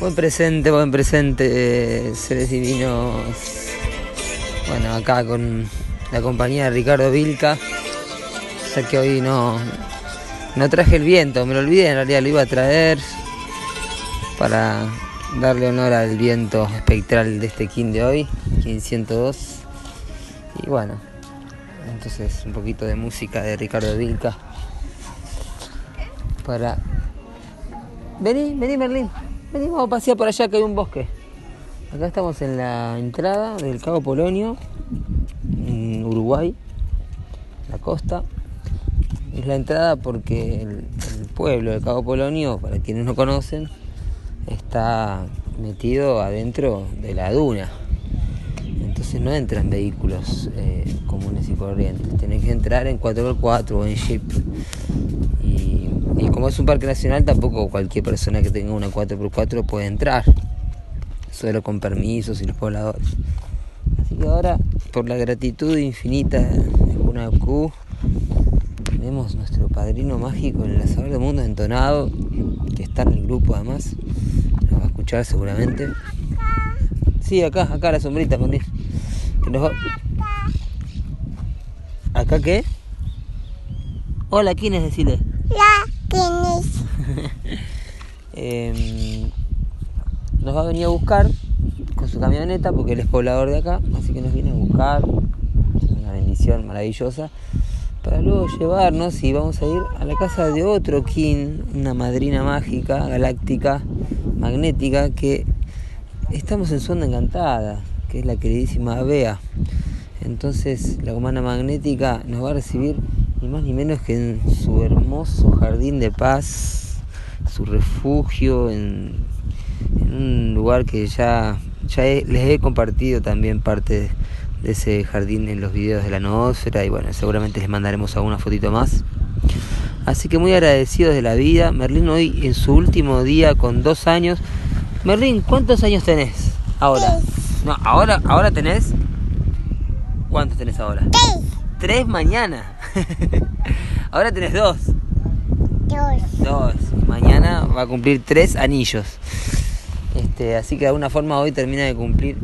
Buen presente, buen presente, seres divinos. Bueno, acá con la compañía de Ricardo Vilca. Ya que hoy no, no traje el viento, me lo olvidé, en realidad lo iba a traer para darle honor al viento espectral de este King de hoy, King 102. Y bueno, entonces un poquito de música de Ricardo Vilca para... Vení, vení Merlín, vení, vamos a pasear por allá que hay un bosque. Acá estamos en la entrada del Cabo Polonio, Uruguay, la costa. Es la entrada porque el, el pueblo del Cabo Polonio, para quienes no conocen, está metido adentro de la duna. Entonces no entran vehículos eh, comunes y corrientes. Tienen que entrar en 4x4 o en jeep. Y, como es un parque nacional, tampoco cualquier persona que tenga una 4x4 puede entrar. Solo con permisos y los pobladores. Así que ahora, por la gratitud infinita de una Q, tenemos nuestro padrino mágico, el lanzador de mundos entonado, que está en el grupo además. Nos va a escuchar seguramente. Sí, acá, acá la sombrita, nos va... ¿Acá qué? Hola, ¿quién es? Decirle. Eh, nos va a venir a buscar con su camioneta porque él es poblador de acá, así que nos viene a buscar. Una bendición maravillosa para luego llevarnos y vamos a ir a la casa de otro King, una madrina mágica, galáctica, magnética, que estamos en su onda encantada, que es la queridísima Bea. Entonces la humana magnética nos va a recibir ni más ni menos que en su hermoso jardín de paz, su refugio, en, en un lugar que ya, ya he, les he compartido también parte de de ese jardín en los videos de la noósfera y bueno, seguramente les mandaremos alguna fotito más. Así que muy agradecidos de la vida. Merlín hoy en su último día con dos años. Merlín, ¿cuántos años tenés ahora? No, ahora, ahora tenés. ¿Cuántos tenés ahora? Tres. Tres mañana. ahora tenés dos. Dos. Mañana va a cumplir tres anillos. Este, así que de alguna forma hoy termina de cumplir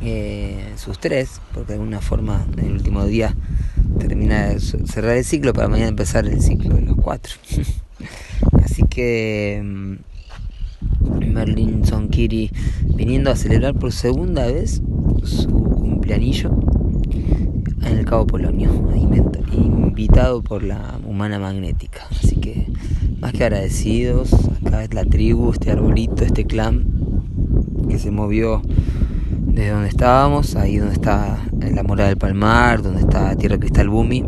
eh, sus tres, porque de alguna forma en el último día termina de cerrar el ciclo para mañana empezar el ciclo de los cuatro. Así que mm, Merlin Sonkiri viniendo a celebrar por segunda vez su cumpleanillo el Cabo Polonio, invitado por la humana magnética. Así que más que agradecidos, acá es la tribu, este arbolito, este clan que se movió desde donde estábamos, ahí donde está la Morada del Palmar, donde está Tierra Cristal Bumi,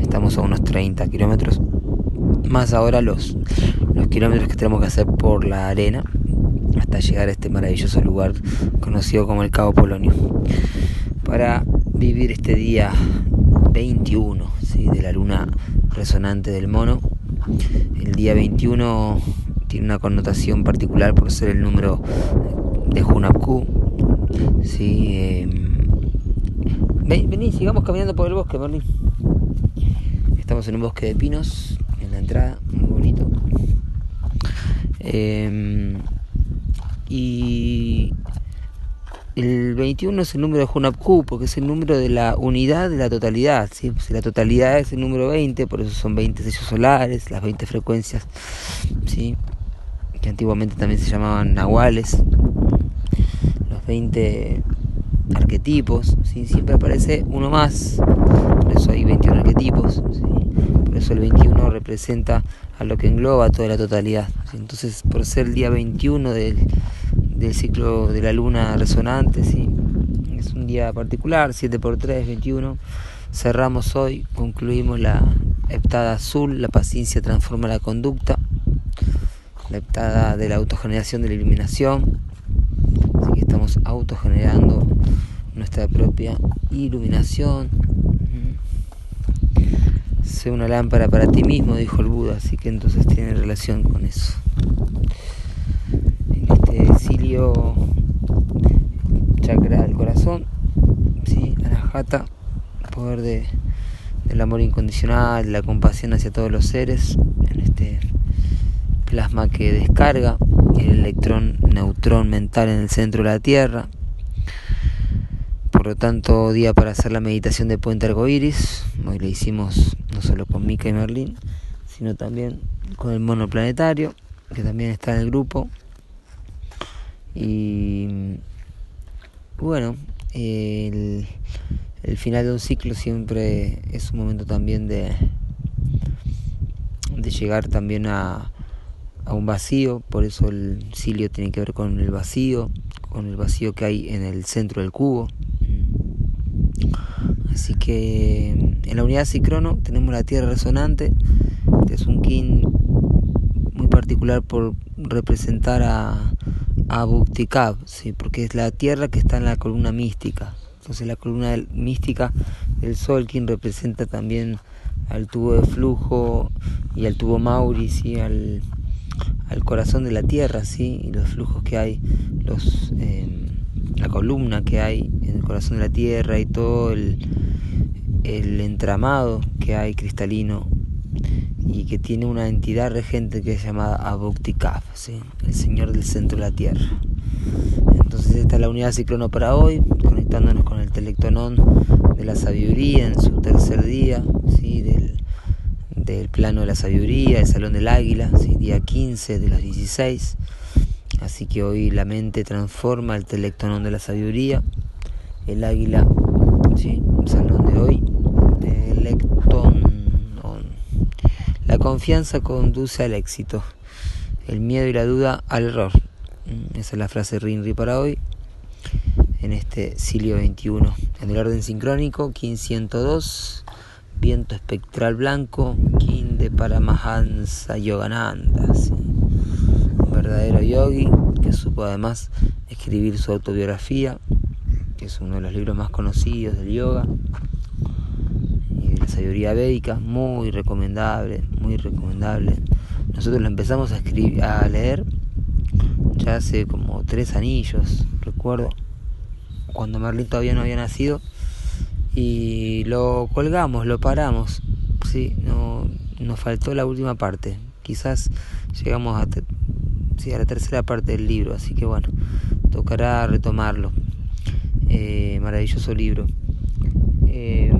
estamos a unos 30 kilómetros, más ahora los, los kilómetros que tenemos que hacer por la arena hasta llegar a este maravilloso lugar conocido como el Cabo Polonio, para vivir este día 21 ¿sí? de la luna resonante del mono. El día 21 tiene una connotación particular por ser el número de Hunapku, Sí, eh... Ven, vení, sigamos caminando por el bosque, Merlin. Estamos en un bosque de pinos, en la entrada, muy bonito. Eh... Y el 21 es el número de Hunapku, porque es el número de la unidad de la totalidad. ¿sí? Si la totalidad es el número 20, por eso son 20 sellos solares, las 20 frecuencias, ¿sí? que antiguamente también se llamaban nahuales. 20 arquetipos, ¿sí? siempre aparece uno más, por eso hay 21 arquetipos, ¿sí? por eso el 21 representa a lo que engloba toda la totalidad. Entonces, por ser el día 21 del, del ciclo de la luna resonante, ¿sí? es un día particular, 7 por 3, 21. Cerramos hoy, concluimos la heptada azul, la paciencia transforma la conducta, la heptada de la autogeneración de la iluminación, Así que estamos autogenerando nuestra propia iluminación. Sé una lámpara para ti mismo, dijo el Buda, así que entonces tiene relación con eso. Cilio chakra del corazón, ¿sí? Anahata, poder de, del amor incondicional, la compasión hacia todos los seres, en este plasma que descarga el electrón neutrón mental en el centro de la Tierra. Por lo tanto, día para hacer la meditación de Puente Arcoiris. Hoy le hicimos no solo con Mika y Merlín, sino también con el mono planetario, que también está en el grupo. Y bueno, el, final de un ciclo siempre es un momento también de, de llegar también a, a un vacío, por eso el cilio tiene que ver con el vacío, con el vacío que hay en el centro del cubo. Así que en la unidad Cicrono tenemos la tierra resonante, que es un kin muy particular por representar a, a Buktikab, ¿sí? porque es la tierra que está en la columna mística. Entonces la columna mística del Sol, quien representa también al tubo de flujo y al tubo Maurice y al, al corazón de la Tierra, ¿sí? y los flujos que hay, los, eh, la columna que hay en el corazón de la Tierra y todo el, el entramado que hay cristalino y que tiene una entidad regente que es llamada Abuktikaf, ¿sí? el Señor del centro de la Tierra. Entonces esta es la unidad ciclono para hoy, conectándonos con el telectonón de la sabiduría en su tercer día, ¿sí? del, plano de la sabiduría, el salón del águila, día 15 de los 16. Así que hoy la mente transforma el telectonón de la sabiduría, el águila, ¿sí? salón de hoy, telectonón. La confianza conduce al éxito, el miedo y la duda al error. Mm, esa es la frase Rinri para hoy, en este Silio 21. En el orden sincrónico, 1502, viento espectral blanco, Kin de Paramahansa Yogananda. Un verdadero yogi que supo además escribir su autobiografía, que es uno de los libros más conocidos del yoga sabiduría védica, muy recomendable, muy recomendable. Nosotros lo empezamos a leer ya hace como tres anillos, recuerdo, cuando Merlin todavía no había nacido, y lo colgamos, lo paramos, sí, no, nos faltó la última parte, quizás llegamos a la tercera parte del libro, así que bueno, tocará retomarlo. Eh, maravilloso libro. Eh,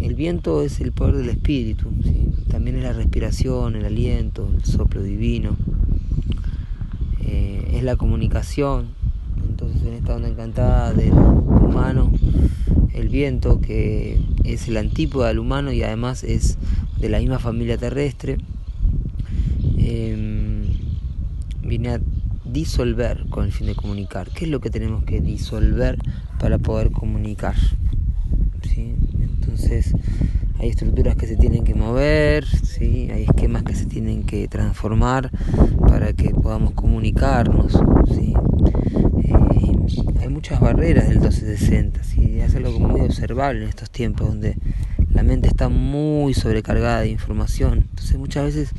el viento es el poder del espíritu, también es la respiración, el aliento, el soplo divino eh, es la comunicación. Entonces en esta onda encantada del humano, el viento que es el antípoda del humano y además es de la misma familia terrestre, eh, viene a disolver con el fin de comunicar. ¿Qué es lo que tenemos que disolver para poder comunicar? ¿Sí? Entonces hay estructuras que se tienen que mover, ¿sí? hay esquemas que se tienen que transformar para que podamos comunicarnos. Eh, hay muchas barreras del 1260, ¿sí? es algo muy observable en estos tiempos donde la mente está muy sobrecargada de información. Entonces muchas veces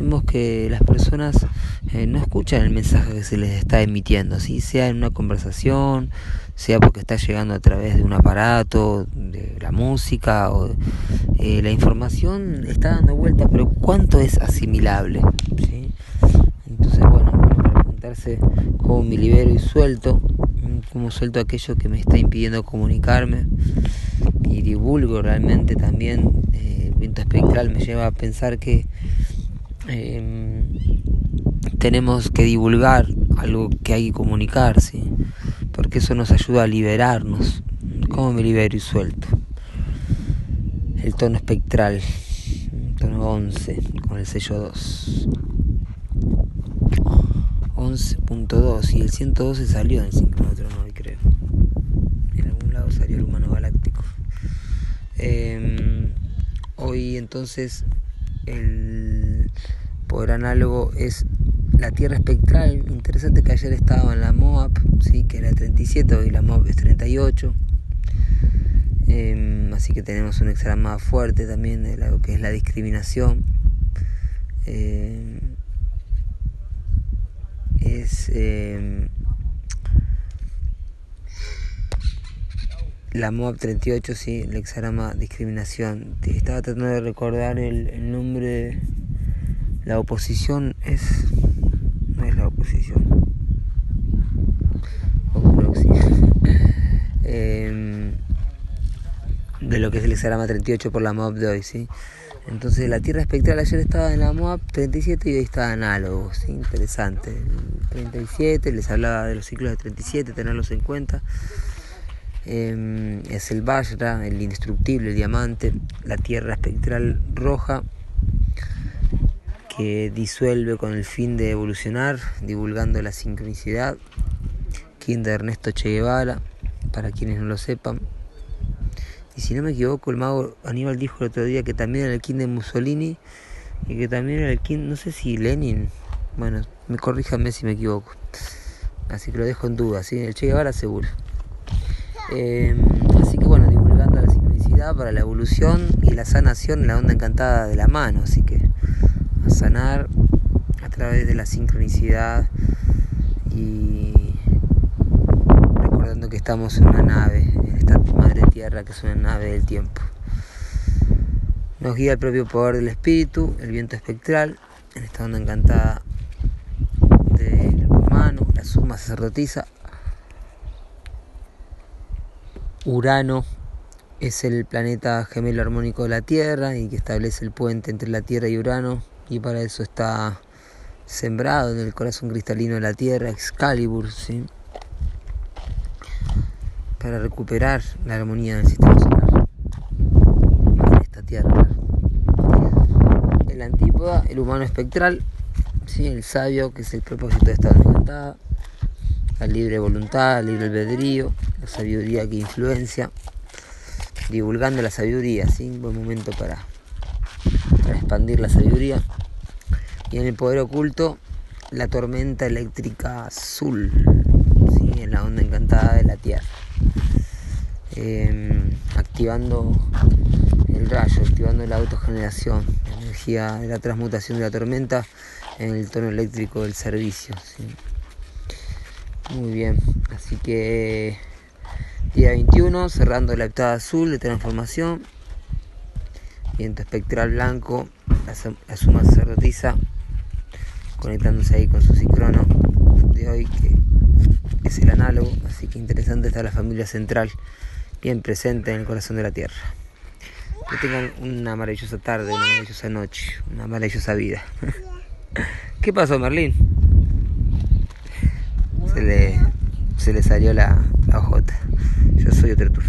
vemos que las personas eh, no escuchan el mensaje que se les está emitiendo, ¿sí? sea en una conversación, sea porque está llegando a través de un aparato, de la música, o eh, la información está dando vueltas, pero ¿cuánto es asimilable? ¿Sí? Entonces, bueno, preguntarse cómo me libero y suelto, cómo suelto aquello que me está impidiendo comunicarme y divulgo realmente también, eh, el viento espectral me lleva a pensar que eh, tenemos que divulgar algo que hay que comunicar, ¿sí? porque eso nos ayuda a liberarnos. ¿Cómo me libero y suelto? El tono espectral, tono 11, con el sello 2. 11.2 y el 112 salió en el sincronotron hoy creo. En algún lado salió el humano galáctico. Eh, hoy entonces el poder análogo es la Tierra espectral. Interesante que ayer estaba en la MOAP, sí, que era 37, hoy la MOAP es 38. Eh, así que tenemos un extra más fuerte también de lo que es la discriminación. Eh, es eh, la MOAP 38, sí, el hexagrama discriminación. Estaba tratando de recordar el nombre. La oposición es. No es la posición. Em, de lo que es el hexagrama 38 por la MOAB de hoy, ¿sí? Entonces la Tierra espectral ayer estaba en la MOAB 37 y hoy está análogo, ¿sí? Interesante. El 37, les hablaba de los ciclos de 37, tenerlos en cuenta. Em, es el Vajra, el indestructible, el diamante, la Tierra espectral roja disuelve con el fin de evolucionar, divulgando la sincronicidad. King de Ernesto Che Guevara, para quienes no lo sepan. Y si no me equivoco, el mago Aníbal dijo el otro día que también era el King de Mussolini y que también era el King, no sé si Lenin, bueno, me corríjame si me equivoco. Así que lo dejo en duda, ¿sí? el Che Guevara seguro. Eh, así que bueno, divulgando la sincronicidad para la evolución y la sanación en la onda encantada de la mano. Así que a sanar a través de la sincronicidad y recordando que estamos en una nave, en esta madre tierra que es una nave del tiempo. Nos guía el propio poder del espíritu, el viento espectral, en esta onda encantada del humano, la suma sacerdotisa. Urano es el planeta gemelo armónico de la Tierra y que establece el puente entre la Tierra y Urano y para eso está sembrado en el corazón cristalino de la Tierra, Excalibur, ¿sí? para recuperar la armonía del sistema solar en esta Tierra. El antípoda, el humano espectral, ¿sí? el sabio, que es el propósito de esta encantada, la libre voluntad, el libre albedrío, la sabiduría que influencia, divulgando la sabiduría, ¿sí? buen momento para expandir la sabiduría. Y en el poder oculto, la tormenta eléctrica azul, en la onda encantada de la Tierra. Em, activando el rayo, activando la autogeneración, la energía de la transmutación de la tormenta en el tono eléctrico del servicio. Muy bien, así que día 21, cerrando la heptada azul de transformación, viento espectral blanco, la, suma sacerdotisa, conectándose ahí con su sincrono de hoy, que es el análogo, así que interesante está la familia central bien presente en el corazón de la tierra. Que tengan una maravillosa tarde, una maravillosa noche, una maravillosa vida. ¿Qué pasó, Merlín? Se le, se le salió la, la ojota. Yo soy otro tour.